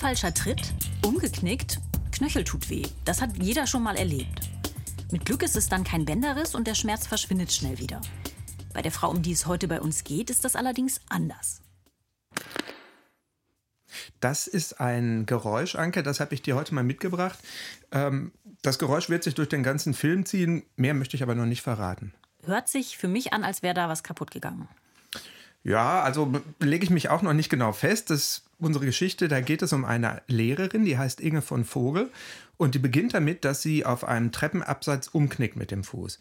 falscher Tritt, umgeknickt, Knöchel tut weh. Das hat jeder schon mal erlebt. Mit Glück ist es dann kein Bänderriss und der Schmerz verschwindet schnell wieder. Bei der Frau, um die es heute bei uns geht, ist das allerdings anders. Das ist ein Geräusch, Anke, das habe ich dir heute mal mitgebracht. Ähm, das Geräusch wird sich durch den ganzen Film ziehen, mehr möchte ich aber noch nicht verraten. Hört sich für mich an, als wäre da was kaputt gegangen. Ja, also lege ich mich auch noch nicht genau fest. Das unsere Geschichte, da geht es um eine Lehrerin, die heißt Inge von Vogel und die beginnt damit, dass sie auf einem Treppenabsatz umknickt mit dem Fuß.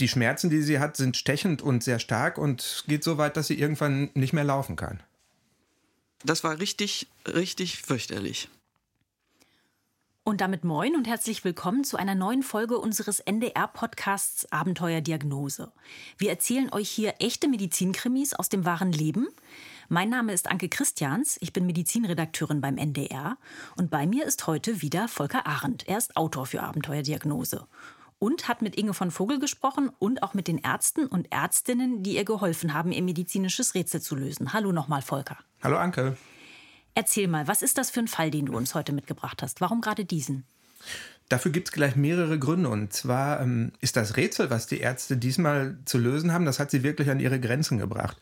Die Schmerzen, die sie hat, sind stechend und sehr stark und geht so weit, dass sie irgendwann nicht mehr laufen kann. Das war richtig, richtig fürchterlich. Und damit moin und herzlich willkommen zu einer neuen Folge unseres NDR-Podcasts Abenteuerdiagnose. Wir erzählen euch hier echte Medizinkrimis aus dem wahren Leben. Mein Name ist Anke Christians, ich bin Medizinredakteurin beim NDR und bei mir ist heute wieder Volker Arendt. Er ist Autor für Abenteuerdiagnose und hat mit Inge von Vogel gesprochen und auch mit den Ärzten und Ärztinnen, die ihr geholfen haben, ihr medizinisches Rätsel zu lösen. Hallo nochmal, Volker. Hallo, Anke. Erzähl mal, was ist das für ein Fall, den du uns heute mitgebracht hast? Warum gerade diesen? Dafür gibt es gleich mehrere Gründe. Und zwar ähm, ist das Rätsel, was die Ärzte diesmal zu lösen haben, das hat sie wirklich an ihre Grenzen gebracht.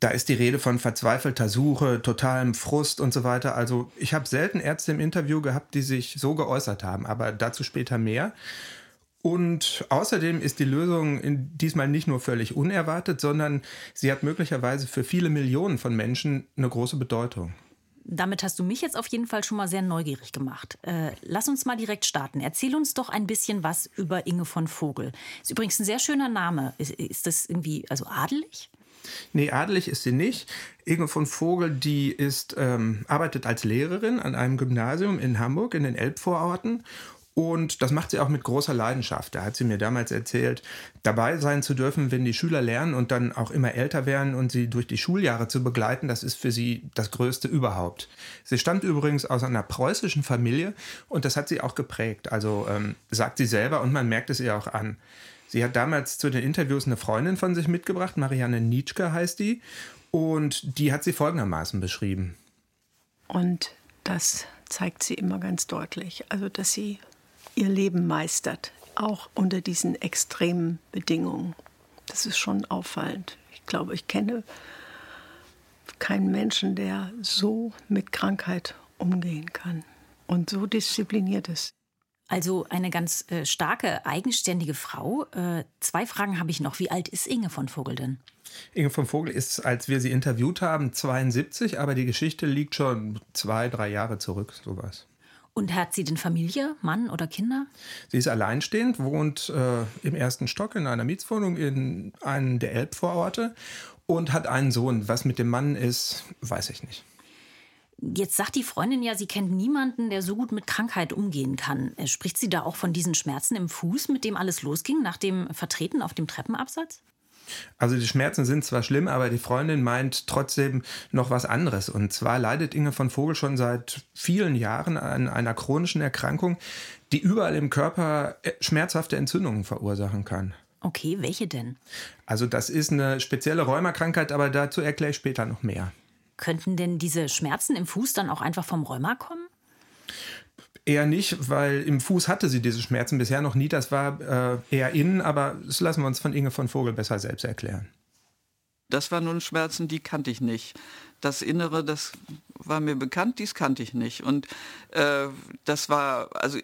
Da ist die Rede von verzweifelter Suche, totalem Frust und so weiter. Also ich habe selten Ärzte im Interview gehabt, die sich so geäußert haben, aber dazu später mehr. Und außerdem ist die Lösung diesmal nicht nur völlig unerwartet, sondern sie hat möglicherweise für viele Millionen von Menschen eine große Bedeutung damit hast du mich jetzt auf jeden Fall schon mal sehr neugierig gemacht. Äh, lass uns mal direkt starten. Erzähl uns doch ein bisschen was über Inge von Vogel. Ist übrigens ein sehr schöner Name. Ist, ist das irgendwie also adelig? Nee, adelig ist sie nicht. Inge von Vogel, die ist, ähm, arbeitet als Lehrerin an einem Gymnasium in Hamburg in den Elbvororten und das macht sie auch mit großer Leidenschaft. Da hat sie mir damals erzählt, dabei sein zu dürfen, wenn die Schüler lernen und dann auch immer älter werden und sie durch die Schuljahre zu begleiten, das ist für sie das Größte überhaupt. Sie stammt übrigens aus einer preußischen Familie und das hat sie auch geprägt. Also ähm, sagt sie selber und man merkt es ihr auch an. Sie hat damals zu den Interviews eine Freundin von sich mitgebracht, Marianne Nietzsche heißt die, und die hat sie folgendermaßen beschrieben. Und das zeigt sie immer ganz deutlich. Also, dass sie ihr Leben meistert, auch unter diesen extremen Bedingungen. Das ist schon auffallend. Ich glaube, ich kenne keinen Menschen, der so mit Krankheit umgehen kann und so diszipliniert ist. Also eine ganz äh, starke, eigenständige Frau. Äh, zwei Fragen habe ich noch. Wie alt ist Inge von Vogel denn? Inge von Vogel ist, als wir sie interviewt haben, 72, aber die Geschichte liegt schon zwei, drei Jahre zurück, sowas. Und hat sie denn Familie, Mann oder Kinder? Sie ist alleinstehend, wohnt äh, im ersten Stock in einer Mietswohnung in einem der Elbvororte und hat einen Sohn. Was mit dem Mann ist, weiß ich nicht. Jetzt sagt die Freundin ja, sie kennt niemanden, der so gut mit Krankheit umgehen kann. Äh, spricht sie da auch von diesen Schmerzen im Fuß, mit dem alles losging, nach dem Vertreten auf dem Treppenabsatz? Also die Schmerzen sind zwar schlimm, aber die Freundin meint trotzdem noch was anderes. Und zwar leidet Inge von Vogel schon seit vielen Jahren an einer chronischen Erkrankung, die überall im Körper äh, schmerzhafte Entzündungen verursachen kann. Okay, welche denn? Also das ist eine spezielle Rheumakrankheit, aber dazu erkläre ich später noch mehr. Könnten denn diese Schmerzen im Fuß dann auch einfach vom Rheuma kommen? Eher nicht, weil im Fuß hatte sie diese Schmerzen bisher noch nie. Das war äh, eher innen, aber das lassen wir uns von Inge von Vogel besser selbst erklären. Das waren nun Schmerzen, die kannte ich nicht. Das Innere, das war mir bekannt, dies kannte ich nicht. Und äh, das war, also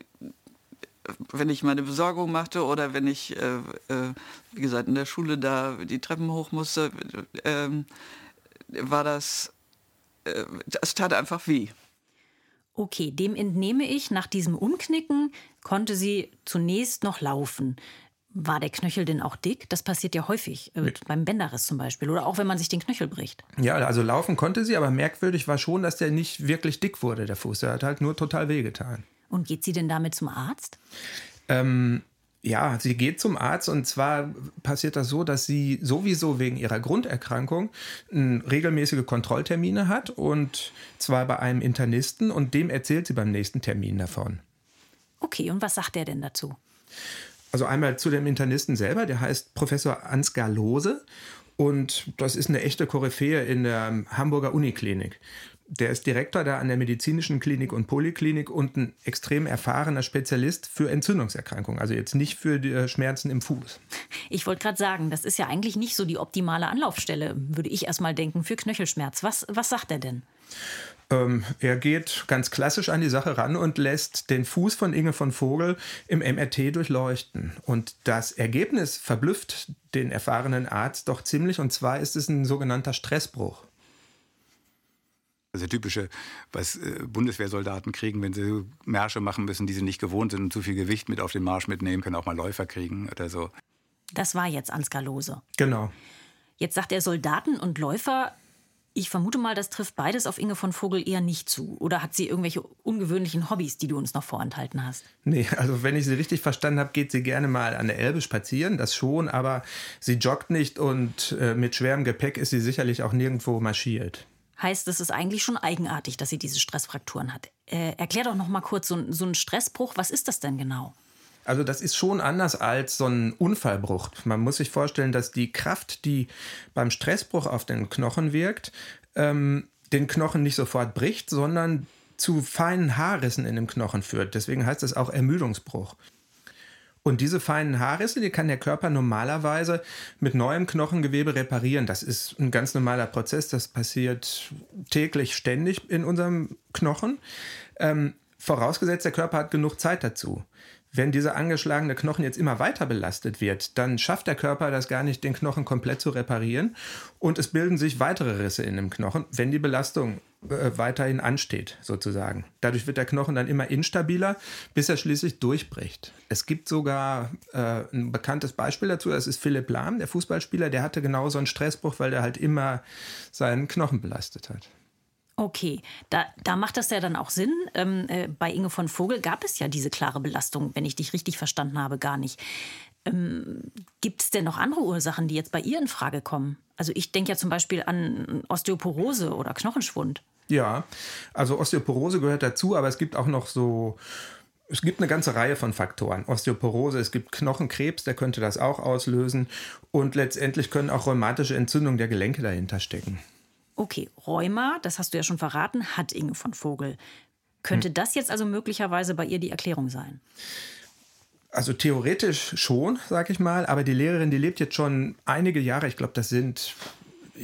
wenn ich meine Besorgung machte oder wenn ich, äh, äh, wie gesagt, in der Schule da die Treppen hoch musste, ähm, war das, äh, das tat einfach weh. Okay, dem entnehme ich, nach diesem Umknicken konnte sie zunächst noch laufen. War der Knöchel denn auch dick? Das passiert ja häufig, äh, beim Bänderriss zum Beispiel oder auch wenn man sich den Knöchel bricht. Ja, also laufen konnte sie, aber merkwürdig war schon, dass der nicht wirklich dick wurde, der Fuß. Der hat halt nur total wehgetan. Und geht sie denn damit zum Arzt? Ähm, ja, sie geht zum Arzt und zwar passiert das so, dass sie sowieso wegen ihrer Grunderkrankung regelmäßige Kontrolltermine hat und zwar bei einem Internisten und dem erzählt sie beim nächsten Termin davon. Okay, und was sagt er denn dazu? Also einmal zu dem Internisten selber, der heißt Professor Ansgar Lose und das ist eine echte Koryphäe in der Hamburger Uniklinik. Der ist Direktor da an der medizinischen Klinik und Poliklinik und ein extrem erfahrener Spezialist für Entzündungserkrankungen. Also jetzt nicht für die äh, Schmerzen im Fuß. Ich wollte gerade sagen, das ist ja eigentlich nicht so die optimale Anlaufstelle, würde ich erstmal denken, für Knöchelschmerz. Was, was sagt er denn? Ähm, er geht ganz klassisch an die Sache ran und lässt den Fuß von Inge von Vogel im MRT durchleuchten. Und das Ergebnis verblüfft den erfahrenen Arzt doch ziemlich. Und zwar ist es ein sogenannter Stressbruch. Also typische, was äh, Bundeswehrsoldaten kriegen, wenn sie Märsche machen müssen, die sie nicht gewohnt sind und zu viel Gewicht mit auf den Marsch mitnehmen, können auch mal Läufer kriegen oder so. Das war jetzt Ansgar Lose. Genau. Jetzt sagt er Soldaten und Läufer. Ich vermute mal, das trifft beides auf Inge von Vogel eher nicht zu. Oder hat sie irgendwelche ungewöhnlichen Hobbys, die du uns noch vorenthalten hast? Nee, also wenn ich sie richtig verstanden habe, geht sie gerne mal an der Elbe spazieren, das schon, aber sie joggt nicht und äh, mit schwerem Gepäck ist sie sicherlich auch nirgendwo marschiert heißt, es ist eigentlich schon eigenartig, dass sie diese Stressfrakturen hat. Äh, erklär doch noch mal kurz so, so einen Stressbruch. Was ist das denn genau? Also das ist schon anders als so ein Unfallbruch. Man muss sich vorstellen, dass die Kraft, die beim Stressbruch auf den Knochen wirkt, ähm, den Knochen nicht sofort bricht, sondern zu feinen Haarrissen in dem Knochen führt. Deswegen heißt es auch Ermüdungsbruch. Und diese feinen Haarrisse, die kann der Körper normalerweise mit neuem Knochengewebe reparieren. Das ist ein ganz normaler Prozess. Das passiert täglich, ständig in unserem Knochen. Ähm, vorausgesetzt, der Körper hat genug Zeit dazu. Wenn dieser angeschlagene Knochen jetzt immer weiter belastet wird, dann schafft der Körper das gar nicht, den Knochen komplett zu reparieren und es bilden sich weitere Risse in dem Knochen, wenn die Belastung äh, weiterhin ansteht, sozusagen. Dadurch wird der Knochen dann immer instabiler, bis er schließlich durchbricht. Es gibt sogar äh, ein bekanntes Beispiel dazu, das ist Philipp Lahm, der Fußballspieler, der hatte genau so einen Stressbruch, weil der halt immer seinen Knochen belastet hat. Okay, da, da macht das ja dann auch Sinn. Ähm, äh, bei Inge von Vogel gab es ja diese klare Belastung, wenn ich dich richtig verstanden habe, gar nicht. Ähm, Gibt es denn noch andere Ursachen, die jetzt bei ihr in Frage kommen? Also ich denke ja zum Beispiel an Osteoporose oder Knochenschwund. Ja, also Osteoporose gehört dazu, aber es gibt auch noch so es gibt eine ganze Reihe von Faktoren. Osteoporose, es gibt Knochenkrebs, der könnte das auch auslösen. Und letztendlich können auch rheumatische Entzündungen der Gelenke dahinter stecken. Okay, Rheuma, das hast du ja schon verraten, hat Inge von Vogel. Könnte hm. das jetzt also möglicherweise bei ihr die Erklärung sein? Also theoretisch schon, sag ich mal, aber die Lehrerin, die lebt jetzt schon einige Jahre, ich glaube, das sind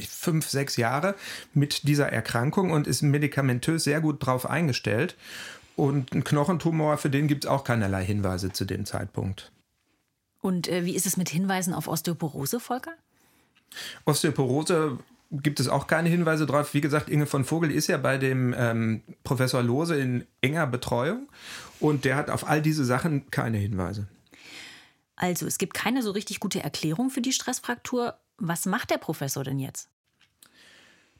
fünf, sechs Jahre mit dieser Erkrankung und ist medikamentös sehr gut drauf eingestellt. Und ein Knochentumor, für den gibt es auch keinerlei Hinweise zu dem Zeitpunkt. Und äh, wie ist es mit Hinweisen auf Osteoporose, Volker? Osteoporose gibt es auch keine Hinweise drauf. Wie gesagt, Inge von Vogel ist ja bei dem ähm, Professor Lose in enger Betreuung und der hat auf all diese Sachen keine Hinweise. Also, es gibt keine so richtig gute Erklärung für die Stressfraktur. Was macht der Professor denn jetzt?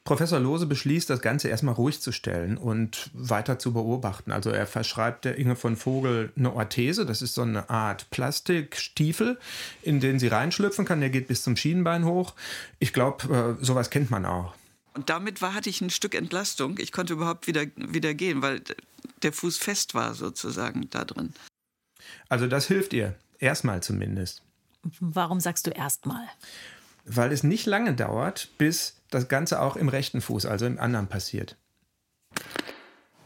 Professor Lose beschließt, das Ganze erstmal ruhig zu stellen und weiter zu beobachten. Also er verschreibt der Inge von Vogel eine Orthese, das ist so eine Art Plastikstiefel, in den sie reinschlüpfen kann. Der geht bis zum Schienenbein hoch. Ich glaube, äh, sowas kennt man auch. Und damit war, hatte ich ein Stück Entlastung. Ich konnte überhaupt wieder, wieder gehen, weil der Fuß fest war sozusagen da drin. Also das hilft ihr, erstmal zumindest. Warum sagst du erstmal? Weil es nicht lange dauert, bis das Ganze auch im rechten Fuß, also im anderen passiert.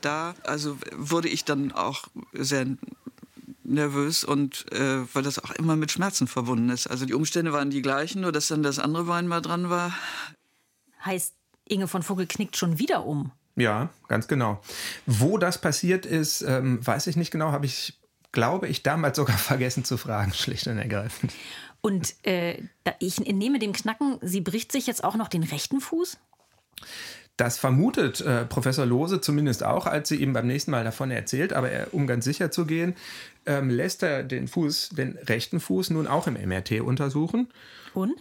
Da also wurde ich dann auch sehr nervös und äh, weil das auch immer mit Schmerzen verbunden ist. Also die Umstände waren die gleichen, nur dass dann das andere Bein mal dran war. Heißt, Inge von Vogel knickt schon wieder um. Ja, ganz genau. Wo das passiert ist, ähm, weiß ich nicht genau, habe ich, glaube ich, damals sogar vergessen zu fragen, schlicht und ergreifend. Und äh, ich nehme dem Knacken, sie bricht sich jetzt auch noch den rechten Fuß? Das vermutet äh, Professor Lose zumindest auch, als sie ihm beim nächsten Mal davon erzählt. Aber er, um ganz sicher zu gehen, ähm, lässt er den Fuß, den rechten Fuß nun auch im MRT untersuchen. Und?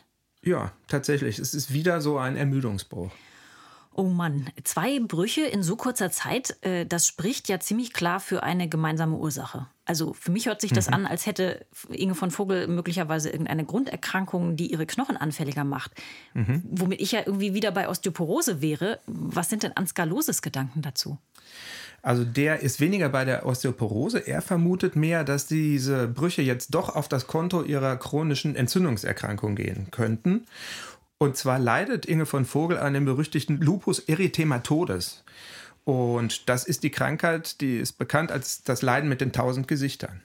Ja, tatsächlich. Es ist wieder so ein Ermüdungsbruch. Oh Mann, zwei Brüche in so kurzer Zeit, äh, das spricht ja ziemlich klar für eine gemeinsame Ursache. Also für mich hört sich das mhm. an, als hätte Inge von Vogel möglicherweise irgendeine Grunderkrankung, die ihre Knochen anfälliger macht. Mhm. Womit ich ja irgendwie wieder bei Osteoporose wäre. Was sind denn Ansgar Loses Gedanken dazu? Also der ist weniger bei der Osteoporose. Er vermutet mehr, dass diese Brüche jetzt doch auf das Konto ihrer chronischen Entzündungserkrankung gehen könnten. Und zwar leidet Inge von Vogel an dem berüchtigten Lupus erythematodes. Und das ist die Krankheit, die ist bekannt als das Leiden mit den tausend Gesichtern.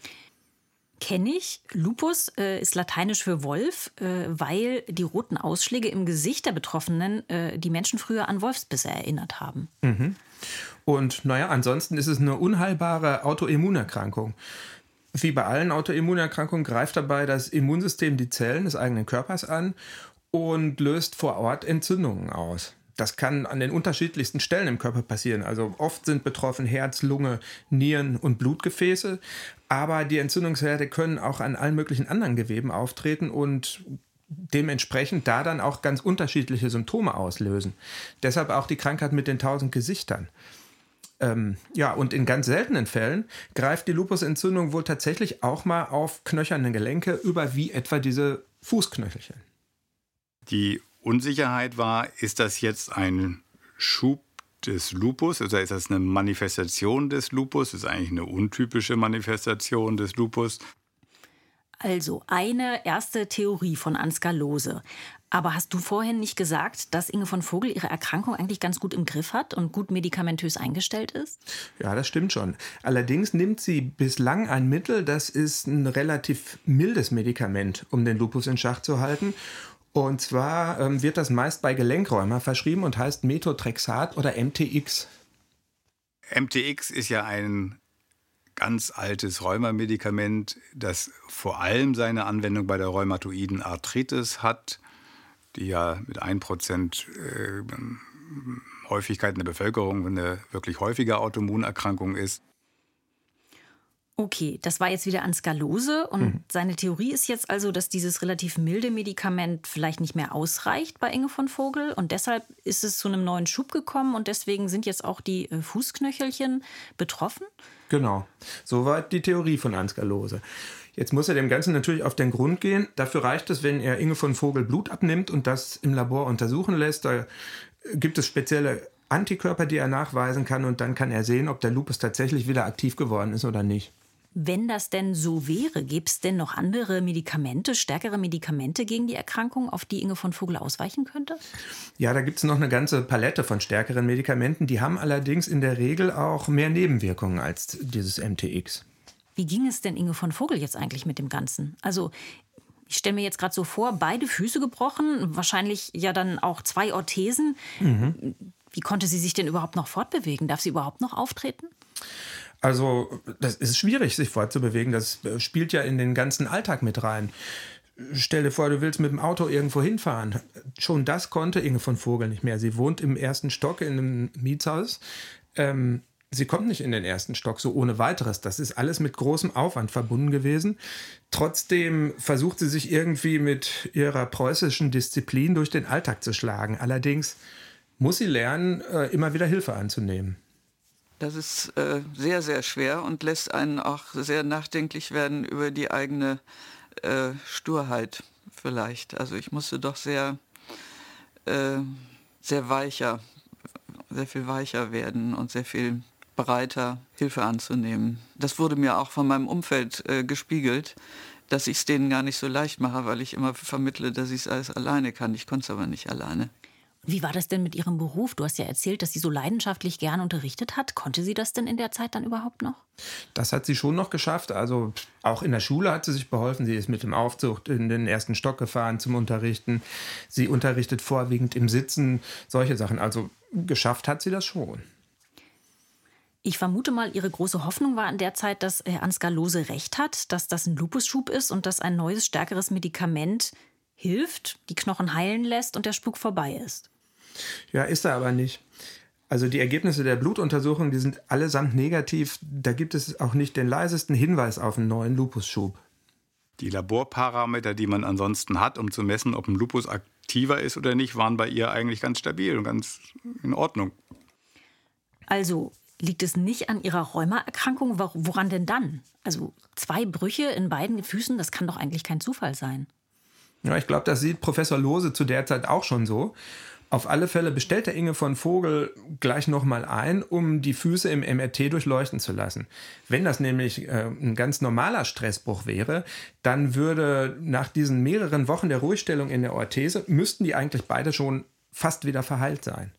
Kenne ich. Lupus äh, ist lateinisch für Wolf, äh, weil die roten Ausschläge im Gesicht der Betroffenen äh, die Menschen früher an Wolfsbisse erinnert haben. Mhm. Und naja, ansonsten ist es eine unheilbare Autoimmunerkrankung. Wie bei allen Autoimmunerkrankungen greift dabei das Immunsystem die Zellen des eigenen Körpers an und löst vor Ort Entzündungen aus. Das kann an den unterschiedlichsten Stellen im Körper passieren. Also oft sind betroffen Herz, Lunge, Nieren und Blutgefäße. Aber die Entzündungsherde können auch an allen möglichen anderen Geweben auftreten und dementsprechend da dann auch ganz unterschiedliche Symptome auslösen. Deshalb auch die Krankheit mit den tausend Gesichtern. Ähm, ja, und in ganz seltenen Fällen greift die Lupusentzündung wohl tatsächlich auch mal auf knöcherne Gelenke über, wie etwa diese Fußknöchelchen. Die Unsicherheit war, ist das jetzt ein Schub des Lupus oder ist das eine Manifestation des Lupus? Das ist eigentlich eine untypische Manifestation des Lupus. Also eine erste Theorie von Ansgar Lose. Aber hast du vorhin nicht gesagt, dass Inge von Vogel ihre Erkrankung eigentlich ganz gut im Griff hat und gut medikamentös eingestellt ist? Ja, das stimmt schon. Allerdings nimmt sie bislang ein Mittel, das ist ein relativ mildes Medikament, um den Lupus in Schach zu halten. Und zwar ähm, wird das meist bei Gelenkräumer verschrieben und heißt Methotrexat oder MTX. MTX ist ja ein ganz altes Rheumamedikament, das vor allem seine Anwendung bei der rheumatoiden Arthritis hat, die ja mit 1% äh, Häufigkeit in der Bevölkerung eine wirklich häufige Autoimmunerkrankung ist. Okay, das war jetzt wieder Ansgar Lose und mhm. seine Theorie ist jetzt also, dass dieses relativ milde Medikament vielleicht nicht mehr ausreicht bei Inge von Vogel und deshalb ist es zu einem neuen Schub gekommen und deswegen sind jetzt auch die äh, Fußknöchelchen betroffen? Genau, soweit die Theorie von Ansgar Lose. Jetzt muss er dem Ganzen natürlich auf den Grund gehen. Dafür reicht es, wenn er Inge von Vogel Blut abnimmt und das im Labor untersuchen lässt. Da gibt es spezielle Antikörper, die er nachweisen kann und dann kann er sehen, ob der Lupus tatsächlich wieder aktiv geworden ist oder nicht. Wenn das denn so wäre, gäbe es denn noch andere Medikamente, stärkere Medikamente gegen die Erkrankung, auf die Inge von Vogel ausweichen könnte? Ja, da gibt es noch eine ganze Palette von stärkeren Medikamenten. Die haben allerdings in der Regel auch mehr Nebenwirkungen als dieses MTX. Wie ging es denn Inge von Vogel jetzt eigentlich mit dem Ganzen? Also ich stelle mir jetzt gerade so vor, beide Füße gebrochen, wahrscheinlich ja dann auch zwei Orthesen. Mhm. Wie konnte sie sich denn überhaupt noch fortbewegen? Darf sie überhaupt noch auftreten? Also, das ist schwierig, sich fortzubewegen. Das äh, spielt ja in den ganzen Alltag mit rein. Stell dir vor, du willst mit dem Auto irgendwo hinfahren. Schon das konnte Inge von Vogel nicht mehr. Sie wohnt im ersten Stock in einem Mietshaus. Ähm, sie kommt nicht in den ersten Stock so ohne weiteres. Das ist alles mit großem Aufwand verbunden gewesen. Trotzdem versucht sie sich irgendwie mit ihrer preußischen Disziplin durch den Alltag zu schlagen. Allerdings muss sie lernen, äh, immer wieder Hilfe anzunehmen. Das ist äh, sehr, sehr schwer und lässt einen auch sehr nachdenklich werden über die eigene äh, Sturheit vielleicht. Also ich musste doch sehr, äh, sehr weicher, sehr viel weicher werden und sehr viel bereiter, Hilfe anzunehmen. Das wurde mir auch von meinem Umfeld äh, gespiegelt, dass ich es denen gar nicht so leicht mache, weil ich immer vermittle, dass ich es alles alleine kann. Ich konnte es aber nicht alleine. Wie war das denn mit Ihrem Beruf? Du hast ja erzählt, dass sie so leidenschaftlich gern unterrichtet hat. Konnte sie das denn in der Zeit dann überhaupt noch? Das hat sie schon noch geschafft. Also auch in der Schule hat sie sich beholfen. Sie ist mit dem Aufzug in den ersten Stock gefahren zum Unterrichten. Sie unterrichtet vorwiegend im Sitzen, solche Sachen. Also geschafft hat sie das schon. Ich vermute mal, Ihre große Hoffnung war in der Zeit, dass Herr Ansgar Lose recht hat, dass das ein Lupusschub ist und dass ein neues, stärkeres Medikament hilft, die Knochen heilen lässt und der Spuk vorbei ist. Ja, ist er aber nicht. Also die Ergebnisse der Blutuntersuchung, die sind allesamt negativ. Da gibt es auch nicht den leisesten Hinweis auf einen neuen Lupusschub. Die Laborparameter, die man ansonsten hat, um zu messen, ob ein Lupus aktiver ist oder nicht, waren bei ihr eigentlich ganz stabil und ganz in Ordnung. Also liegt es nicht an ihrer Rheumaerkrankung? Woran denn dann? Also zwei Brüche in beiden Füßen, das kann doch eigentlich kein Zufall sein. Ja, ich glaube, das sieht Professor Lose zu der Zeit auch schon so. Auf alle Fälle bestellt der Inge von Vogel gleich nochmal ein, um die Füße im MRT durchleuchten zu lassen. Wenn das nämlich äh, ein ganz normaler Stressbruch wäre, dann würde nach diesen mehreren Wochen der Ruhestellung in der Orthese, müssten die eigentlich beide schon fast wieder verheilt sein.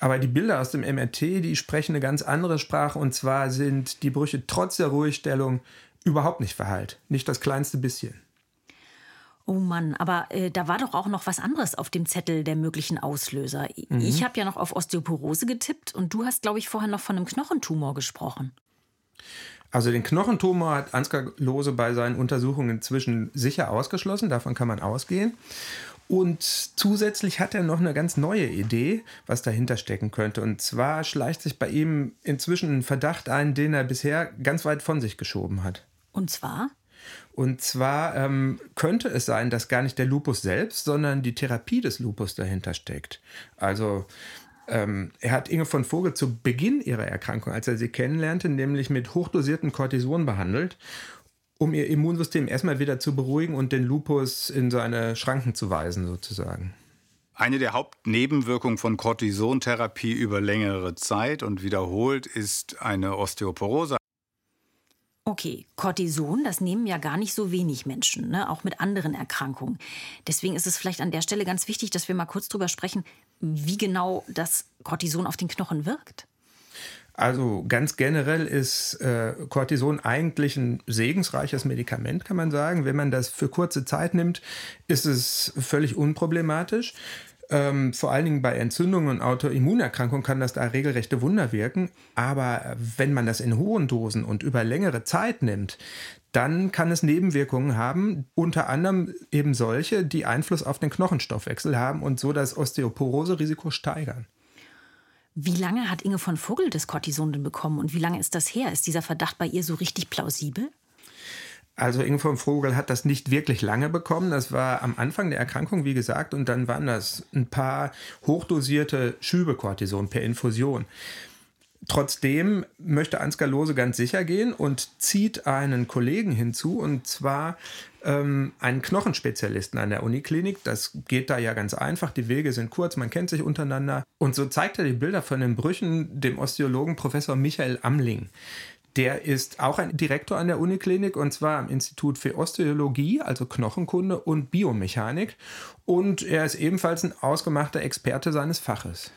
Aber die Bilder aus dem MRT, die sprechen eine ganz andere Sprache und zwar sind die Brüche trotz der Ruhestellung überhaupt nicht verheilt. Nicht das kleinste bisschen. Oh Mann, aber äh, da war doch auch noch was anderes auf dem Zettel der möglichen Auslöser. Mhm. Ich habe ja noch auf Osteoporose getippt und du hast, glaube ich, vorher noch von einem Knochentumor gesprochen. Also den Knochentumor hat Ansgar Lose bei seinen Untersuchungen inzwischen sicher ausgeschlossen, davon kann man ausgehen. Und zusätzlich hat er noch eine ganz neue Idee, was dahinter stecken könnte. Und zwar schleicht sich bei ihm inzwischen ein Verdacht ein, den er bisher ganz weit von sich geschoben hat. Und zwar? Und zwar ähm, könnte es sein, dass gar nicht der Lupus selbst, sondern die Therapie des Lupus dahinter steckt. Also ähm, er hat Inge von Vogel zu Beginn ihrer Erkrankung, als er sie kennenlernte, nämlich mit hochdosierten Cortison behandelt, um ihr Immunsystem erstmal wieder zu beruhigen und den Lupus in seine Schranken zu weisen, sozusagen. Eine der Hauptnebenwirkungen von Cortisontherapie über längere Zeit und wiederholt ist eine Osteoporose. Okay, Cortison, das nehmen ja gar nicht so wenig Menschen, ne? auch mit anderen Erkrankungen. Deswegen ist es vielleicht an der Stelle ganz wichtig, dass wir mal kurz drüber sprechen, wie genau das Cortison auf den Knochen wirkt. Also ganz generell ist äh, Cortison eigentlich ein segensreiches Medikament, kann man sagen. Wenn man das für kurze Zeit nimmt, ist es völlig unproblematisch. Ähm, vor allen Dingen bei Entzündungen und Autoimmunerkrankungen kann das da regelrechte Wunder wirken. Aber wenn man das in hohen Dosen und über längere Zeit nimmt, dann kann es Nebenwirkungen haben, unter anderem eben solche, die Einfluss auf den Knochenstoffwechsel haben und so das Osteoporose-Risiko steigern. Wie lange hat Inge von Vogel das Cortison denn bekommen und wie lange ist das her? Ist dieser Verdacht bei ihr so richtig plausibel? Also Inge von Vogel hat das nicht wirklich lange bekommen. Das war am Anfang der Erkrankung, wie gesagt, und dann waren das ein paar hochdosierte Schübe Cortison per Infusion. Trotzdem möchte Ansgar Lose ganz sicher gehen und zieht einen Kollegen hinzu, und zwar ähm, einen Knochenspezialisten an der Uniklinik. Das geht da ja ganz einfach. Die Wege sind kurz, man kennt sich untereinander. Und so zeigt er die Bilder von den Brüchen dem Osteologen Professor Michael Amling. Der ist auch ein Direktor an der Uniklinik und zwar am Institut für Osteologie, also Knochenkunde und Biomechanik. Und er ist ebenfalls ein ausgemachter Experte seines Faches.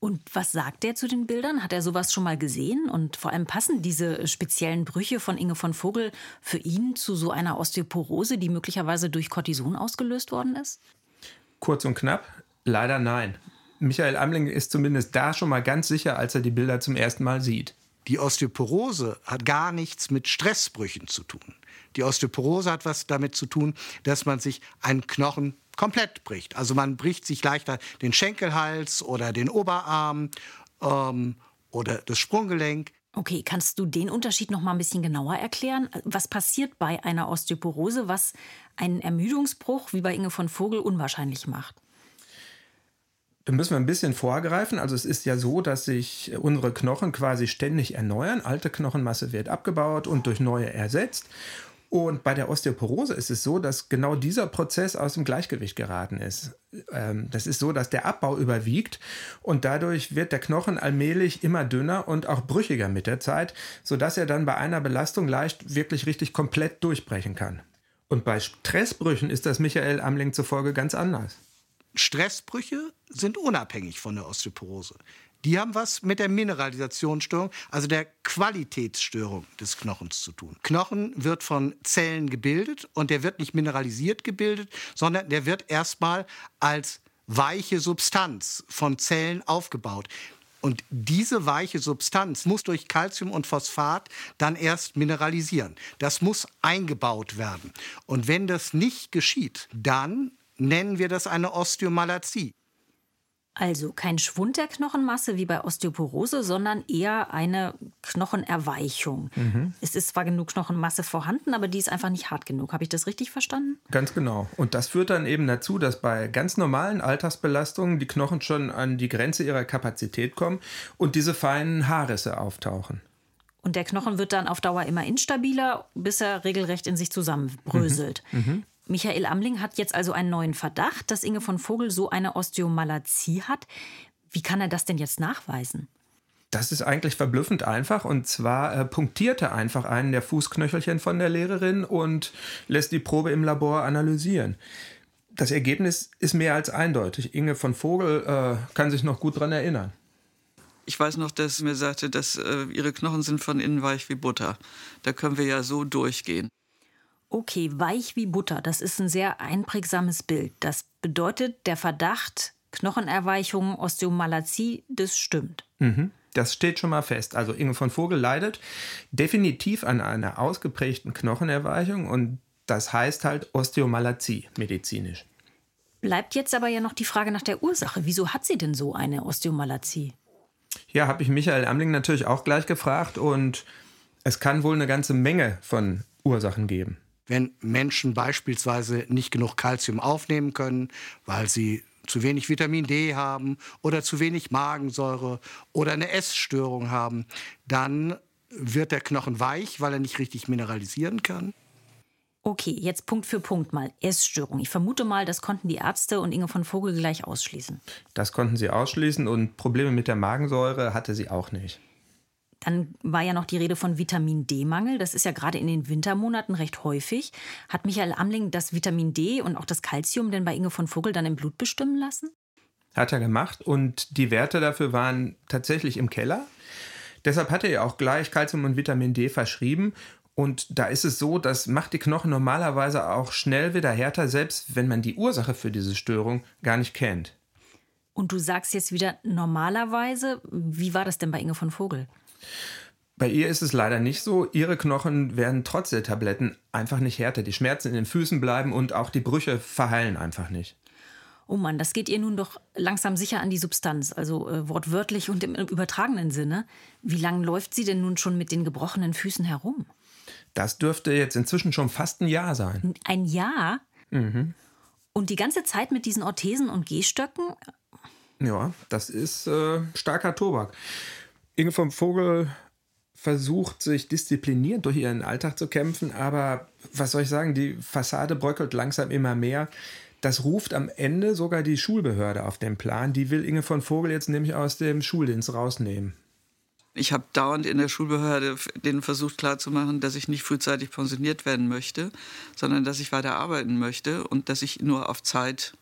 Und was sagt er zu den Bildern? Hat er sowas schon mal gesehen? Und vor allem passen diese speziellen Brüche von Inge von Vogel für ihn zu so einer Osteoporose, die möglicherweise durch Cortison ausgelöst worden ist? Kurz und knapp, leider nein. Michael Amling ist zumindest da schon mal ganz sicher, als er die Bilder zum ersten Mal sieht. Die Osteoporose hat gar nichts mit Stressbrüchen zu tun. Die Osteoporose hat was damit zu tun, dass man sich einen Knochen komplett bricht. Also man bricht sich leichter den Schenkelhals oder den Oberarm ähm, oder das Sprunggelenk. Okay, kannst du den Unterschied noch mal ein bisschen genauer erklären? Was passiert bei einer Osteoporose, was einen Ermüdungsbruch wie bei Inge von Vogel unwahrscheinlich macht? Da müssen wir ein bisschen vorgreifen. Also es ist ja so, dass sich unsere Knochen quasi ständig erneuern. Alte Knochenmasse wird abgebaut und durch neue ersetzt. Und bei der Osteoporose ist es so, dass genau dieser Prozess aus dem Gleichgewicht geraten ist. Ähm, das ist so, dass der Abbau überwiegt und dadurch wird der Knochen allmählich immer dünner und auch brüchiger mit der Zeit, sodass er dann bei einer Belastung leicht wirklich richtig komplett durchbrechen kann. Und bei Stressbrüchen ist das Michael Amling zufolge ganz anders. Stressbrüche sind unabhängig von der Osteoporose. Die haben was mit der Mineralisationsstörung, also der Qualitätsstörung des Knochens zu tun. Knochen wird von Zellen gebildet und der wird nicht mineralisiert gebildet, sondern der wird erstmal als weiche Substanz von Zellen aufgebaut. Und diese weiche Substanz muss durch Calcium und Phosphat dann erst mineralisieren. Das muss eingebaut werden. Und wenn das nicht geschieht, dann nennen wir das eine Osteomalazie. Also kein Schwund der Knochenmasse wie bei Osteoporose, sondern eher eine Knochenerweichung. Mhm. Es ist zwar genug Knochenmasse vorhanden, aber die ist einfach nicht hart genug. Habe ich das richtig verstanden? Ganz genau. Und das führt dann eben dazu, dass bei ganz normalen Alltagsbelastungen die Knochen schon an die Grenze ihrer Kapazität kommen und diese feinen Haarrisse auftauchen. Und der Knochen wird dann auf Dauer immer instabiler, bis er regelrecht in sich zusammenbröselt. Mhm. Mhm. Michael Amling hat jetzt also einen neuen Verdacht, dass Inge von Vogel so eine Osteomalazie hat. Wie kann er das denn jetzt nachweisen? Das ist eigentlich verblüffend einfach. Und zwar äh, punktiert er einfach einen der Fußknöchelchen von der Lehrerin und lässt die Probe im Labor analysieren. Das Ergebnis ist mehr als eindeutig. Inge von Vogel äh, kann sich noch gut daran erinnern. Ich weiß noch, dass sie mir sagte, dass äh, ihre Knochen sind von innen weich wie Butter. Da können wir ja so durchgehen. Okay, weich wie Butter, das ist ein sehr einprägsames Bild. Das bedeutet, der Verdacht, Knochenerweichung, Osteomalazie, das stimmt. Mhm. Das steht schon mal fest. Also Inge von Vogel leidet definitiv an einer ausgeprägten Knochenerweichung und das heißt halt Osteomalazie medizinisch. Bleibt jetzt aber ja noch die Frage nach der Ursache. Wieso hat sie denn so eine Osteomalazie? Ja, habe ich Michael Amling natürlich auch gleich gefragt und es kann wohl eine ganze Menge von Ursachen geben. Wenn Menschen beispielsweise nicht genug Kalzium aufnehmen können, weil sie zu wenig Vitamin D haben oder zu wenig Magensäure oder eine Essstörung haben, dann wird der Knochen weich, weil er nicht richtig mineralisieren kann. Okay, jetzt Punkt für Punkt mal. Essstörung. Ich vermute mal, das konnten die Ärzte und Inge von Vogel gleich ausschließen. Das konnten sie ausschließen und Probleme mit der Magensäure hatte sie auch nicht. Dann war ja noch die Rede von Vitamin D-Mangel. Das ist ja gerade in den Wintermonaten recht häufig. Hat Michael Amling das Vitamin D und auch das Kalzium denn bei Inge von Vogel dann im Blut bestimmen lassen? Hat er gemacht und die Werte dafür waren tatsächlich im Keller. Deshalb hat er ja auch gleich Kalzium und Vitamin D verschrieben. Und da ist es so, das macht die Knochen normalerweise auch schnell wieder härter, selbst wenn man die Ursache für diese Störung gar nicht kennt. Und du sagst jetzt wieder normalerweise, wie war das denn bei Inge von Vogel? Bei ihr ist es leider nicht so. Ihre Knochen werden trotz der Tabletten einfach nicht härter. Die Schmerzen in den Füßen bleiben und auch die Brüche verheilen einfach nicht. Oh Mann, das geht ihr nun doch langsam sicher an die Substanz, also äh, wortwörtlich und im übertragenen Sinne. Wie lange läuft sie denn nun schon mit den gebrochenen Füßen herum? Das dürfte jetzt inzwischen schon fast ein Jahr sein. Ein Jahr? Mhm. Und die ganze Zeit mit diesen Orthesen und Gehstöcken? Ja, das ist äh, starker Tobak. Inge vom Vogel versucht, sich diszipliniert durch ihren Alltag zu kämpfen, aber was soll ich sagen, die Fassade bröckelt langsam immer mehr. Das ruft am Ende sogar die Schulbehörde auf den Plan. Die will Inge von Vogel jetzt nämlich aus dem Schuldienst rausnehmen. Ich habe dauernd in der Schulbehörde denen versucht klarzumachen, dass ich nicht frühzeitig pensioniert werden möchte, sondern dass ich weiter arbeiten möchte und dass ich nur auf Zeit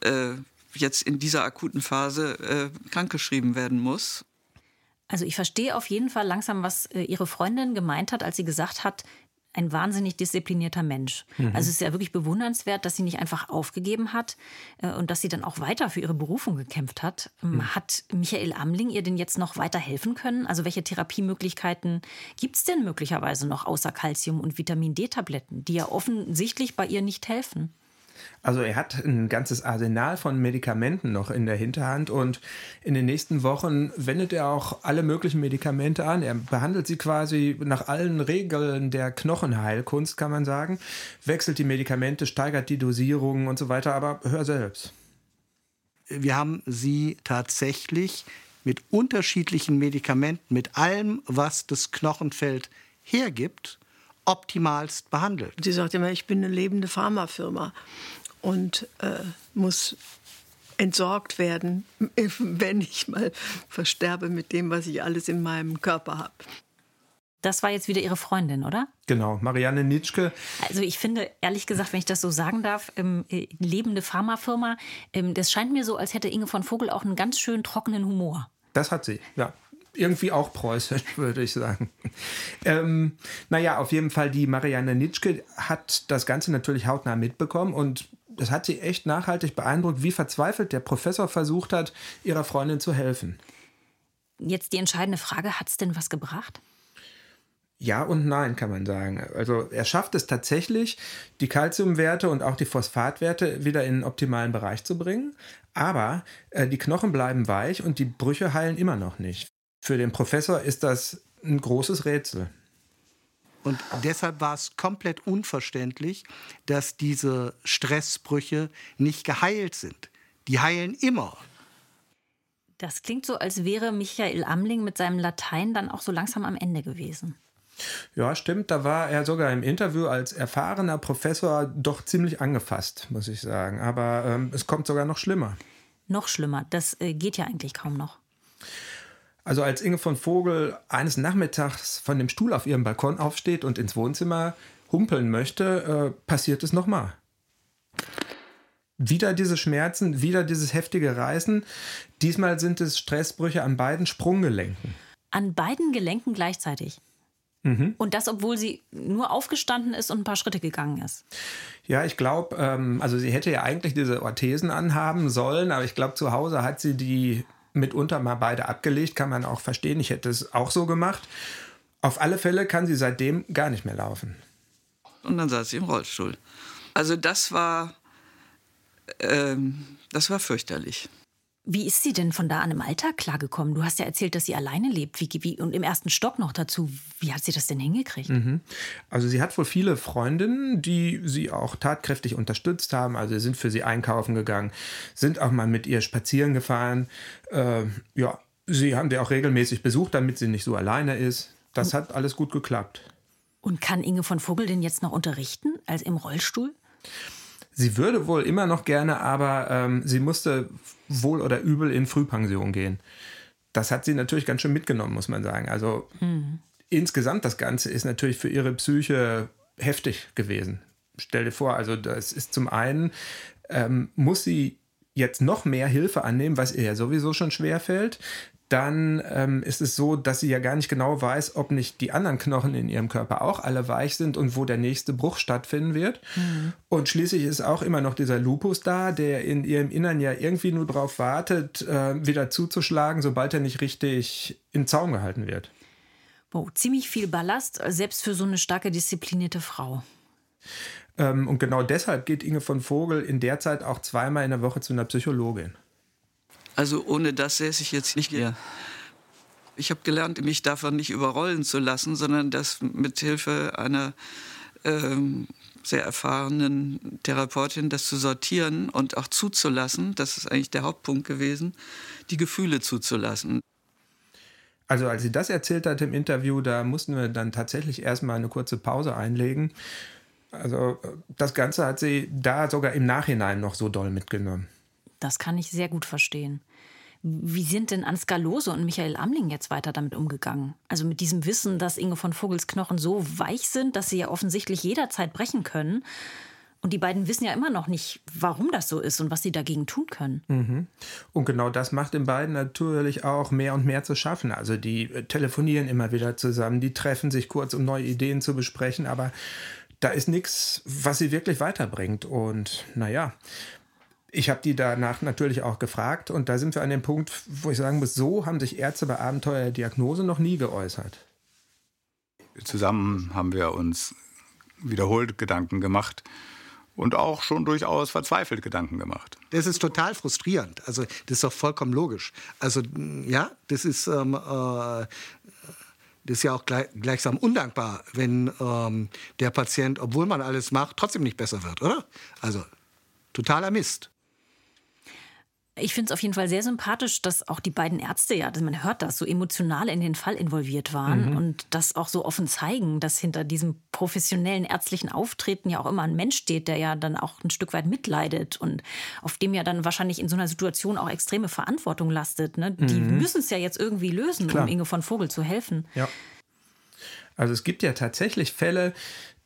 äh, jetzt in dieser akuten Phase äh, krankgeschrieben werden muss. Also ich verstehe auf jeden Fall langsam, was äh, Ihre Freundin gemeint hat, als sie gesagt hat, ein wahnsinnig disziplinierter Mensch. Mhm. Also es ist ja wirklich bewundernswert, dass sie nicht einfach aufgegeben hat äh, und dass sie dann auch weiter für ihre Berufung gekämpft hat. Ähm, mhm. Hat Michael Amling ihr denn jetzt noch weiter helfen können? Also welche Therapiemöglichkeiten gibt es denn möglicherweise noch außer Kalzium und Vitamin D-Tabletten, die ja offensichtlich bei ihr nicht helfen? Also er hat ein ganzes Arsenal von Medikamenten noch in der Hinterhand und in den nächsten Wochen wendet er auch alle möglichen Medikamente an. Er behandelt sie quasi nach allen Regeln der Knochenheilkunst, kann man sagen. Wechselt die Medikamente, steigert die Dosierung und so weiter, aber hör selbst. Wir haben sie tatsächlich mit unterschiedlichen Medikamenten, mit allem, was das Knochenfeld hergibt, optimalst behandelt. Sie sagt immer, ich bin eine lebende Pharmafirma und äh, muss entsorgt werden, wenn ich mal versterbe mit dem, was ich alles in meinem Körper habe. Das war jetzt wieder Ihre Freundin, oder? Genau, Marianne Nitschke. Also ich finde, ehrlich gesagt, wenn ich das so sagen darf, ähm, äh, lebende Pharmafirma, ähm, das scheint mir so, als hätte Inge von Vogel auch einen ganz schön trockenen Humor. Das hat sie, ja irgendwie auch preußisch, würde ich sagen. Ähm, naja, auf jeden Fall, die Marianne Nitschke hat das Ganze natürlich hautnah mitbekommen und das hat sie echt nachhaltig beeindruckt, wie verzweifelt der Professor versucht hat, ihrer Freundin zu helfen. Jetzt die entscheidende Frage, hat es denn was gebracht? Ja und nein, kann man sagen. Also er schafft es tatsächlich, die Kalziumwerte und auch die Phosphatwerte wieder in den optimalen Bereich zu bringen. Aber äh, die Knochen bleiben weich und die Brüche heilen immer noch nicht. Für den Professor ist das ein großes Rätsel. Und deshalb war es komplett unverständlich, dass diese Stressbrüche nicht geheilt sind. Die heilen immer. Das klingt so, als wäre Michael Amling mit seinem Latein dann auch so langsam am Ende gewesen. Ja, stimmt. Da war er sogar im Interview als erfahrener Professor doch ziemlich angefasst, muss ich sagen. Aber ähm, es kommt sogar noch schlimmer. Noch schlimmer. Das äh, geht ja eigentlich kaum noch. Also als Inge von Vogel eines Nachmittags von dem Stuhl auf ihrem Balkon aufsteht und ins Wohnzimmer humpeln möchte, äh, passiert es nochmal. wieder diese Schmerzen, wieder dieses heftige Reißen. Diesmal sind es Stressbrüche an beiden Sprunggelenken. An beiden Gelenken gleichzeitig. Mhm. Und das, obwohl sie nur aufgestanden ist und ein paar Schritte gegangen ist. Ja, ich glaube, ähm, also sie hätte ja eigentlich diese Orthesen anhaben sollen, aber ich glaube, zu Hause hat sie die mitunter mal beide abgelegt, kann man auch verstehen. Ich hätte es auch so gemacht. Auf alle Fälle kann sie seitdem gar nicht mehr laufen. Und dann saß sie im Rollstuhl. Also das war, ähm, das war fürchterlich. Wie ist sie denn von da an im Alltag klargekommen? Du hast ja erzählt, dass sie alleine lebt wie, wie, und im ersten Stock noch dazu. Wie hat sie das denn hingekriegt? Mhm. Also sie hat wohl viele Freundinnen, die sie auch tatkräftig unterstützt haben. Also sind für sie einkaufen gegangen, sind auch mal mit ihr spazieren gefahren. Äh, ja, sie haben sie auch regelmäßig besucht, damit sie nicht so alleine ist. Das hat alles gut geklappt. Und kann Inge von Vogel denn jetzt noch unterrichten, als im Rollstuhl? Sie würde wohl immer noch gerne, aber ähm, sie musste wohl oder übel in Frühpension gehen. Das hat sie natürlich ganz schön mitgenommen, muss man sagen. Also mhm. insgesamt das Ganze ist natürlich für ihre Psyche heftig gewesen. Stell dir vor, also das ist zum einen, ähm, muss sie jetzt noch mehr Hilfe annehmen, was ihr ja sowieso schon schwer fällt dann ähm, ist es so, dass sie ja gar nicht genau weiß, ob nicht die anderen Knochen in ihrem Körper auch alle weich sind und wo der nächste Bruch stattfinden wird. Mhm. Und schließlich ist auch immer noch dieser Lupus da, der in ihrem Innern ja irgendwie nur darauf wartet, äh, wieder zuzuschlagen, sobald er nicht richtig in Zaum gehalten wird. Wow, ziemlich viel Ballast, selbst für so eine starke, disziplinierte Frau. Ähm, und genau deshalb geht Inge von Vogel in der Zeit auch zweimal in der Woche zu einer Psychologin. Also ohne das säße ich jetzt nicht hier. Ich habe gelernt, mich davon nicht überrollen zu lassen, sondern das mit Hilfe einer ähm, sehr erfahrenen Therapeutin, das zu sortieren und auch zuzulassen. Das ist eigentlich der Hauptpunkt gewesen, die Gefühle zuzulassen. Also als sie das erzählt hat im Interview, da mussten wir dann tatsächlich erstmal eine kurze Pause einlegen. Also das Ganze hat sie da sogar im Nachhinein noch so doll mitgenommen. Das kann ich sehr gut verstehen. Wie sind denn Ansgar Lose und Michael Amling jetzt weiter damit umgegangen? Also mit diesem Wissen, dass Inge von Vogels Knochen so weich sind, dass sie ja offensichtlich jederzeit brechen können. Und die beiden wissen ja immer noch nicht, warum das so ist und was sie dagegen tun können. Mhm. Und genau das macht den beiden natürlich auch mehr und mehr zu schaffen. Also die äh, telefonieren immer wieder zusammen, die treffen sich kurz, um neue Ideen zu besprechen, aber da ist nichts, was sie wirklich weiterbringt. Und naja, ich habe die danach natürlich auch gefragt und da sind wir an dem Punkt, wo ich sagen muss, so haben sich Ärzte bei Abenteuerdiagnose noch nie geäußert. Zusammen haben wir uns wiederholt Gedanken gemacht und auch schon durchaus verzweifelt Gedanken gemacht. Das ist total frustrierend. Also das ist doch vollkommen logisch. Also ja, das ist ähm, äh, das ist ja auch gleich, gleichsam undankbar, wenn ähm, der Patient, obwohl man alles macht, trotzdem nicht besser wird, oder? Also totaler Mist. Ich finde es auf jeden Fall sehr sympathisch, dass auch die beiden Ärzte ja, man hört das, so emotional in den Fall involviert waren mhm. und das auch so offen zeigen, dass hinter diesem professionellen ärztlichen Auftreten ja auch immer ein Mensch steht, der ja dann auch ein Stück weit mitleidet und auf dem ja dann wahrscheinlich in so einer Situation auch extreme Verantwortung lastet. Ne? Die mhm. müssen es ja jetzt irgendwie lösen, Klar. um Inge von Vogel zu helfen. Ja. Also es gibt ja tatsächlich Fälle,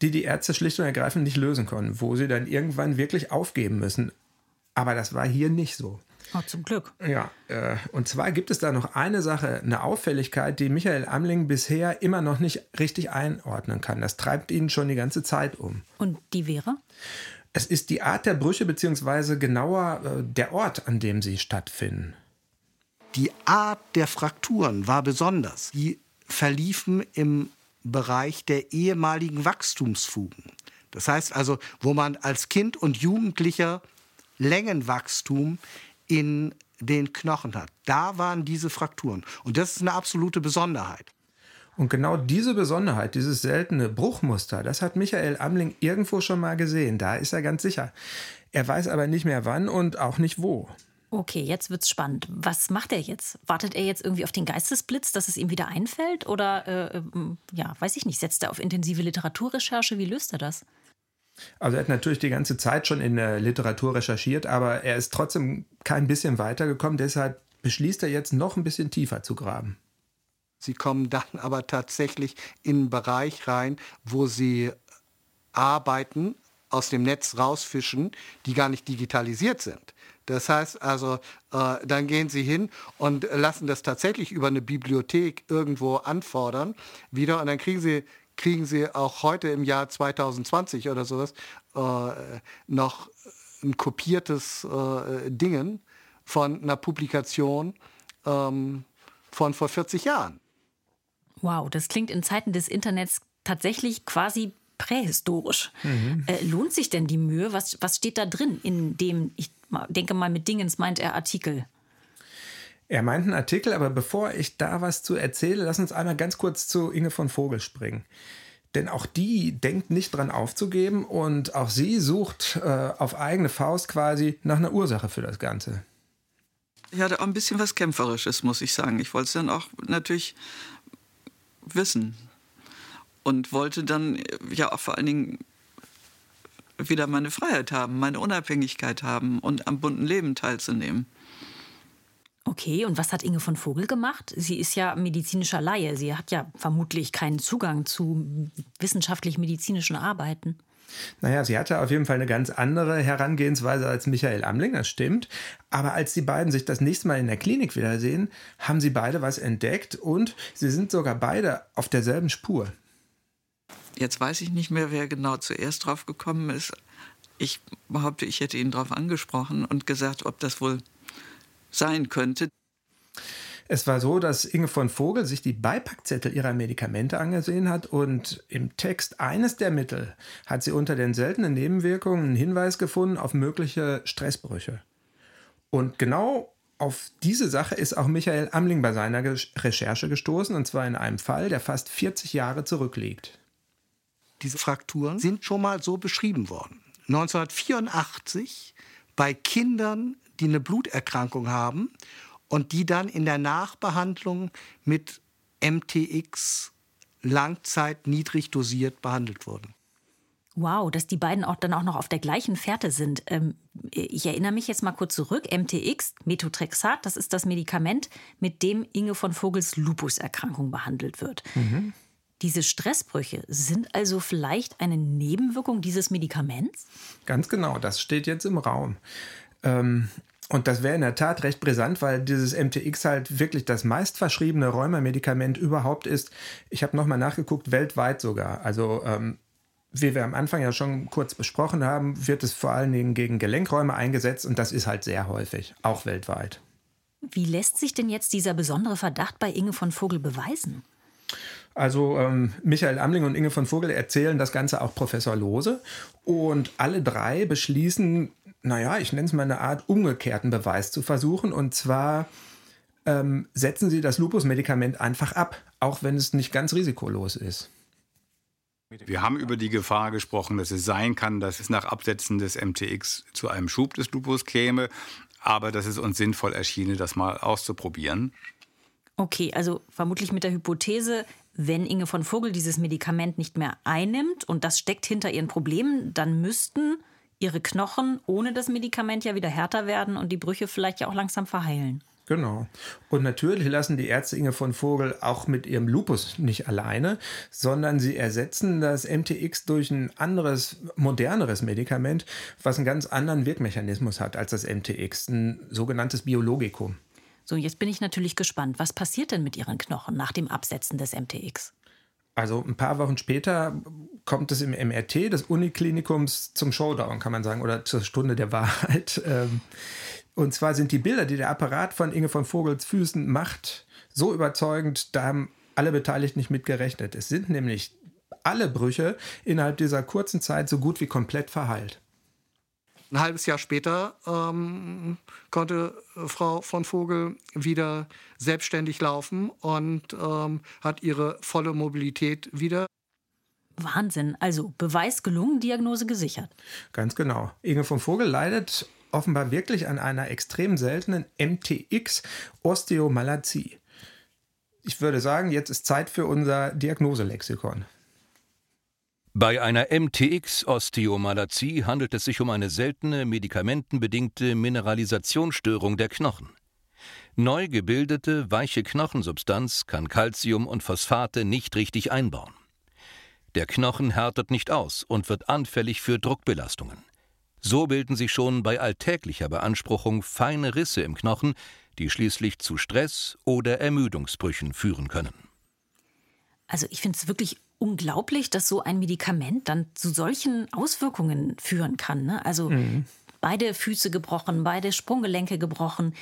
die die Ärzte schlicht und ergreifend nicht lösen können, wo sie dann irgendwann wirklich aufgeben müssen. Aber das war hier nicht so. Oh, zum Glück. Ja, äh, und zwar gibt es da noch eine Sache, eine Auffälligkeit, die Michael Amling bisher immer noch nicht richtig einordnen kann. Das treibt ihn schon die ganze Zeit um. Und die wäre? Es ist die Art der Brüche, beziehungsweise genauer äh, der Ort, an dem sie stattfinden. Die Art der Frakturen war besonders. Die verliefen im Bereich der ehemaligen Wachstumsfugen. Das heißt also, wo man als Kind und Jugendlicher Längenwachstum in den Knochen hat. Da waren diese Frakturen. Und das ist eine absolute Besonderheit. Und genau diese Besonderheit, dieses seltene Bruchmuster, das hat Michael Amling irgendwo schon mal gesehen. Da ist er ganz sicher. Er weiß aber nicht mehr wann und auch nicht wo. Okay, jetzt wird's spannend. Was macht er jetzt? Wartet er jetzt irgendwie auf den Geistesblitz, dass es ihm wieder einfällt? Oder, äh, ähm, ja, weiß ich nicht, setzt er auf intensive Literaturrecherche? Wie löst er das? Also er hat natürlich die ganze Zeit schon in der Literatur recherchiert, aber er ist trotzdem kein bisschen weitergekommen. Deshalb beschließt er jetzt noch ein bisschen tiefer zu graben. Sie kommen dann aber tatsächlich in einen Bereich rein, wo sie arbeiten aus dem Netz rausfischen, die gar nicht digitalisiert sind. Das heißt also, äh, dann gehen Sie hin und lassen das tatsächlich über eine Bibliothek irgendwo anfordern wieder und dann kriegen Sie kriegen Sie auch heute im Jahr 2020 oder sowas äh, noch ein kopiertes äh, Dingen von einer Publikation ähm, von vor 40 Jahren. Wow, das klingt in Zeiten des Internets tatsächlich quasi prähistorisch. Mhm. Äh, lohnt sich denn die Mühe? Was, was steht da drin in dem, ich denke mal, mit Dingens meint er Artikel? Er meint einen Artikel, aber bevor ich da was zu erzähle, lass uns einmal ganz kurz zu Inge von Vogel springen. Denn auch die denkt nicht dran aufzugeben und auch sie sucht äh, auf eigene Faust quasi nach einer Ursache für das Ganze. Ich hatte auch ein bisschen was Kämpferisches, muss ich sagen. Ich wollte es dann auch natürlich wissen und wollte dann ja auch vor allen Dingen wieder meine Freiheit haben, meine Unabhängigkeit haben und am bunten Leben teilzunehmen. Okay, und was hat Inge von Vogel gemacht? Sie ist ja medizinischer Laie. Sie hat ja vermutlich keinen Zugang zu wissenschaftlich-medizinischen Arbeiten. Naja, sie hatte auf jeden Fall eine ganz andere Herangehensweise als Michael Amling, das stimmt. Aber als die beiden sich das nächste Mal in der Klinik wiedersehen, haben sie beide was entdeckt und sie sind sogar beide auf derselben Spur. Jetzt weiß ich nicht mehr, wer genau zuerst drauf gekommen ist. Ich behaupte, ich hätte ihn darauf angesprochen und gesagt, ob das wohl sein könnte. Es war so, dass Inge von Vogel sich die Beipackzettel ihrer Medikamente angesehen hat und im Text eines der Mittel hat sie unter den seltenen Nebenwirkungen einen Hinweis gefunden auf mögliche Stressbrüche. Und genau auf diese Sache ist auch Michael Amling bei seiner Recherche gestoßen, und zwar in einem Fall, der fast 40 Jahre zurückliegt. Diese Frakturen sind schon mal so beschrieben worden. 1984 bei Kindern, die eine Bluterkrankung haben und die dann in der Nachbehandlung mit MTX Langzeit niedrig dosiert behandelt wurden. Wow, dass die beiden auch dann auch noch auf der gleichen Fährte sind. Ähm, ich erinnere mich jetzt mal kurz zurück. MTX, Methotrexat, das ist das Medikament, mit dem Inge von Vogels Lupuserkrankung behandelt wird. Mhm. Diese Stressbrüche sind also vielleicht eine Nebenwirkung dieses Medikaments? Ganz genau, das steht jetzt im Raum. Ähm, und das wäre in der Tat recht brisant, weil dieses MTX halt wirklich das meistverschriebene Rheumamedikament überhaupt ist. Ich habe nochmal nachgeguckt, weltweit sogar. Also ähm, wie wir am Anfang ja schon kurz besprochen haben, wird es vor allen Dingen gegen Gelenkräume eingesetzt und das ist halt sehr häufig, auch weltweit. Wie lässt sich denn jetzt dieser besondere Verdacht bei Inge von Vogel beweisen? Also ähm, Michael Amling und Inge von Vogel erzählen das Ganze auch Professor Lose und alle drei beschließen, naja, ich nenne es mal eine Art umgekehrten Beweis zu versuchen. Und zwar ähm, setzen sie das Lupus-Medikament einfach ab, auch wenn es nicht ganz risikolos ist. Wir haben über die Gefahr gesprochen, dass es sein kann, dass es nach Absetzen des MTX zu einem Schub des Lupus käme, aber dass es uns sinnvoll erschiene, das mal auszuprobieren. Okay, also vermutlich mit der Hypothese, wenn Inge von Vogel dieses Medikament nicht mehr einnimmt und das steckt hinter ihren Problemen, dann müssten ihre Knochen ohne das Medikament ja wieder härter werden und die Brüche vielleicht ja auch langsam verheilen. Genau. Und natürlich lassen die Ärzte Inge von Vogel auch mit ihrem Lupus nicht alleine, sondern sie ersetzen das MTX durch ein anderes, moderneres Medikament, was einen ganz anderen Wirkmechanismus hat als das MTX, ein sogenanntes Biologikum. So, jetzt bin ich natürlich gespannt. Was passiert denn mit Ihren Knochen nach dem Absetzen des MTX? Also ein paar Wochen später kommt es im MRT des Uniklinikums zum Showdown, kann man sagen, oder zur Stunde der Wahrheit. Ähm, und zwar sind die Bilder, die der Apparat von Inge von Vogels Füßen macht, so überzeugend, da haben alle Beteiligten nicht mit gerechnet. Es sind nämlich alle Brüche innerhalb dieser kurzen Zeit so gut wie komplett verheilt. Ein halbes Jahr später ähm, konnte Frau von Vogel wieder selbstständig laufen und ähm, hat ihre volle Mobilität wieder. Wahnsinn. Also Beweis gelungen, Diagnose gesichert. Ganz genau. Inge von Vogel leidet offenbar wirklich an einer extrem seltenen MTX-Osteomalazie. Ich würde sagen, jetzt ist Zeit für unser Diagnoselexikon. Bei einer MTX-Osteomalazie handelt es sich um eine seltene medikamentenbedingte Mineralisationsstörung der Knochen. Neu gebildete, weiche Knochensubstanz kann Calcium und Phosphate nicht richtig einbauen. Der Knochen härtet nicht aus und wird anfällig für Druckbelastungen. So bilden sich schon bei alltäglicher Beanspruchung feine Risse im Knochen, die schließlich zu Stress oder Ermüdungsbrüchen führen können. Also ich finde es wirklich unglaublich, dass so ein Medikament dann zu solchen Auswirkungen führen kann. Ne? Also mhm. beide Füße gebrochen, beide Sprunggelenke gebrochen.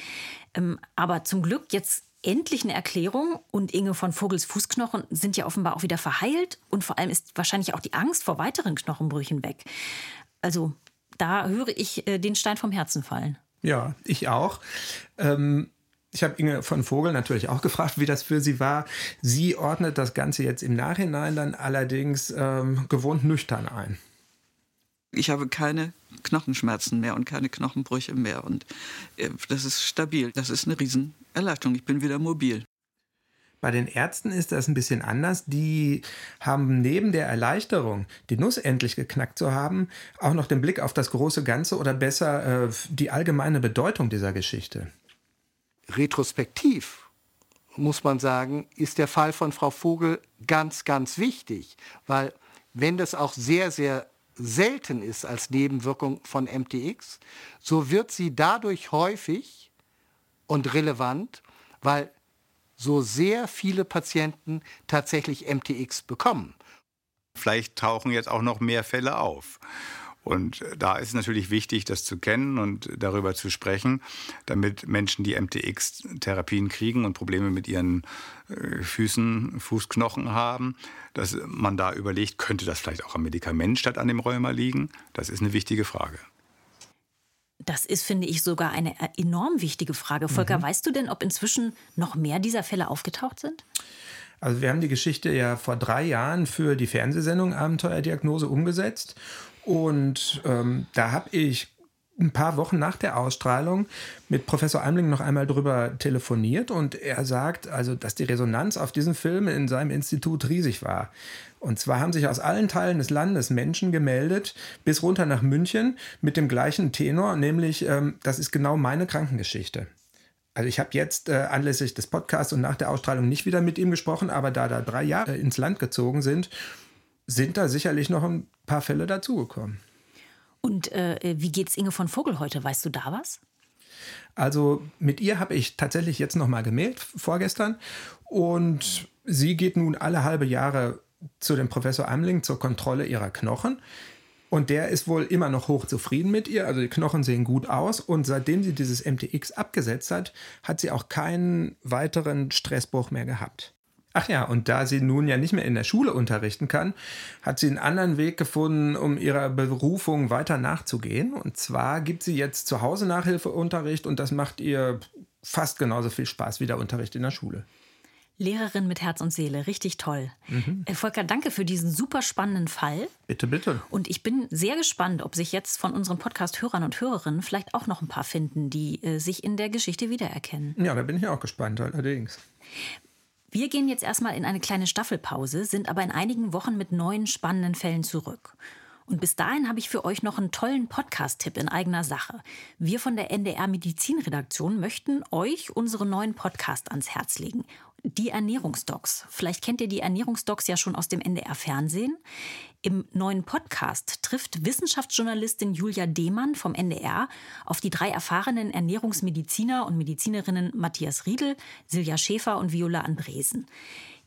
Ähm, aber zum Glück jetzt endlich eine Erklärung und Inge von Vogels Fußknochen sind ja offenbar auch wieder verheilt und vor allem ist wahrscheinlich auch die Angst vor weiteren Knochenbrüchen weg. Also da höre ich äh, den Stein vom Herzen fallen. Ja, ich auch. Ähm, ich habe Inge von Vogel natürlich auch gefragt, wie das für sie war. Sie ordnet das Ganze jetzt im Nachhinein dann allerdings ähm, gewohnt nüchtern ein. Ich habe keine Knochenschmerzen mehr und keine Knochenbrüche mehr. Und äh, das ist stabil. Das ist eine Riesenerleichterung. Ich bin wieder mobil. Bei den Ärzten ist das ein bisschen anders. Die haben neben der Erleichterung, die Nuss endlich geknackt zu haben, auch noch den Blick auf das große Ganze oder besser äh, die allgemeine Bedeutung dieser Geschichte. Retrospektiv muss man sagen, ist der Fall von Frau Vogel ganz, ganz wichtig, weil wenn das auch sehr, sehr selten ist als Nebenwirkung von MTX, so wird sie dadurch häufig und relevant, weil so sehr viele Patienten tatsächlich MTX bekommen. Vielleicht tauchen jetzt auch noch mehr Fälle auf. Und da ist es natürlich wichtig, das zu kennen und darüber zu sprechen, damit Menschen, die MTX-Therapien kriegen und Probleme mit ihren äh, Füßen, Fußknochen haben, dass man da überlegt, könnte das vielleicht auch am Medikament statt an dem Rheuma liegen? Das ist eine wichtige Frage. Das ist, finde ich, sogar eine enorm wichtige Frage. Volker, mhm. weißt du denn, ob inzwischen noch mehr dieser Fälle aufgetaucht sind? Also wir haben die Geschichte ja vor drei Jahren für die Fernsehsendung Abenteuerdiagnose umgesetzt. Und ähm, da habe ich ein paar Wochen nach der Ausstrahlung mit Professor Eimling noch einmal drüber telefoniert und er sagt, also, dass die Resonanz auf diesen Film in seinem Institut riesig war. Und zwar haben sich aus allen Teilen des Landes Menschen gemeldet, bis runter nach München mit dem gleichen Tenor, nämlich, ähm, das ist genau meine Krankengeschichte. Also ich habe jetzt äh, anlässlich des Podcasts und nach der Ausstrahlung nicht wieder mit ihm gesprochen, aber da da drei Jahre ins Land gezogen sind, sind da sicherlich noch ein paar Fälle dazugekommen. Und äh, wie geht's Inge von Vogel heute? Weißt du da was? Also mit ihr habe ich tatsächlich jetzt noch mal gemeldet vorgestern und sie geht nun alle halbe Jahre zu dem Professor Amling zur Kontrolle ihrer Knochen. Und der ist wohl immer noch hochzufrieden mit ihr. Also die Knochen sehen gut aus. Und seitdem sie dieses MTX abgesetzt hat, hat sie auch keinen weiteren Stressbruch mehr gehabt. Ach ja, und da sie nun ja nicht mehr in der Schule unterrichten kann, hat sie einen anderen Weg gefunden, um ihrer Berufung weiter nachzugehen. Und zwar gibt sie jetzt zu Hause Nachhilfeunterricht und das macht ihr fast genauso viel Spaß wie der Unterricht in der Schule. Lehrerin mit Herz und Seele, richtig toll. Mhm. Äh, Volker, danke für diesen super spannenden Fall. Bitte, bitte. Und ich bin sehr gespannt, ob sich jetzt von unseren Podcast-Hörern und Hörerinnen vielleicht auch noch ein paar finden, die äh, sich in der Geschichte wiedererkennen. Ja, da bin ich auch gespannt, allerdings. Wir gehen jetzt erstmal in eine kleine Staffelpause, sind aber in einigen Wochen mit neuen spannenden Fällen zurück. Und bis dahin habe ich für euch noch einen tollen Podcast-Tipp in eigener Sache. Wir von der NDR Medizinredaktion möchten euch unseren neuen Podcast ans Herz legen die Ernährungsdocs. Vielleicht kennt ihr die Ernährungsdocs ja schon aus dem NDR-Fernsehen. Im neuen Podcast trifft Wissenschaftsjournalistin Julia Dehmann vom NDR auf die drei erfahrenen Ernährungsmediziner und Medizinerinnen Matthias Riedel, Silja Schäfer und Viola Andresen.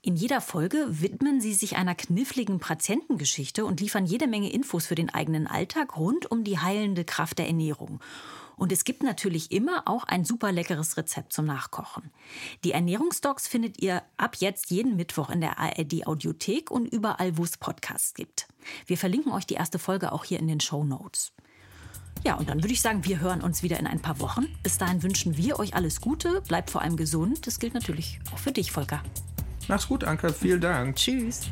In jeder Folge widmen sie sich einer kniffligen Patientengeschichte und liefern jede Menge Infos für den eigenen Alltag rund um die heilende Kraft der Ernährung. Und es gibt natürlich immer auch ein super leckeres Rezept zum Nachkochen. Die Ernährungsdocs findet ihr ab jetzt jeden Mittwoch in der ARD Audiothek und überall, wo es Podcasts gibt. Wir verlinken euch die erste Folge auch hier in den Show Notes. Ja, und dann würde ich sagen, wir hören uns wieder in ein paar Wochen. Bis dahin wünschen wir euch alles Gute, bleibt vor allem gesund. Das gilt natürlich auch für dich, Volker. Mach's gut, Anke. Vielen Dank. Tschüss.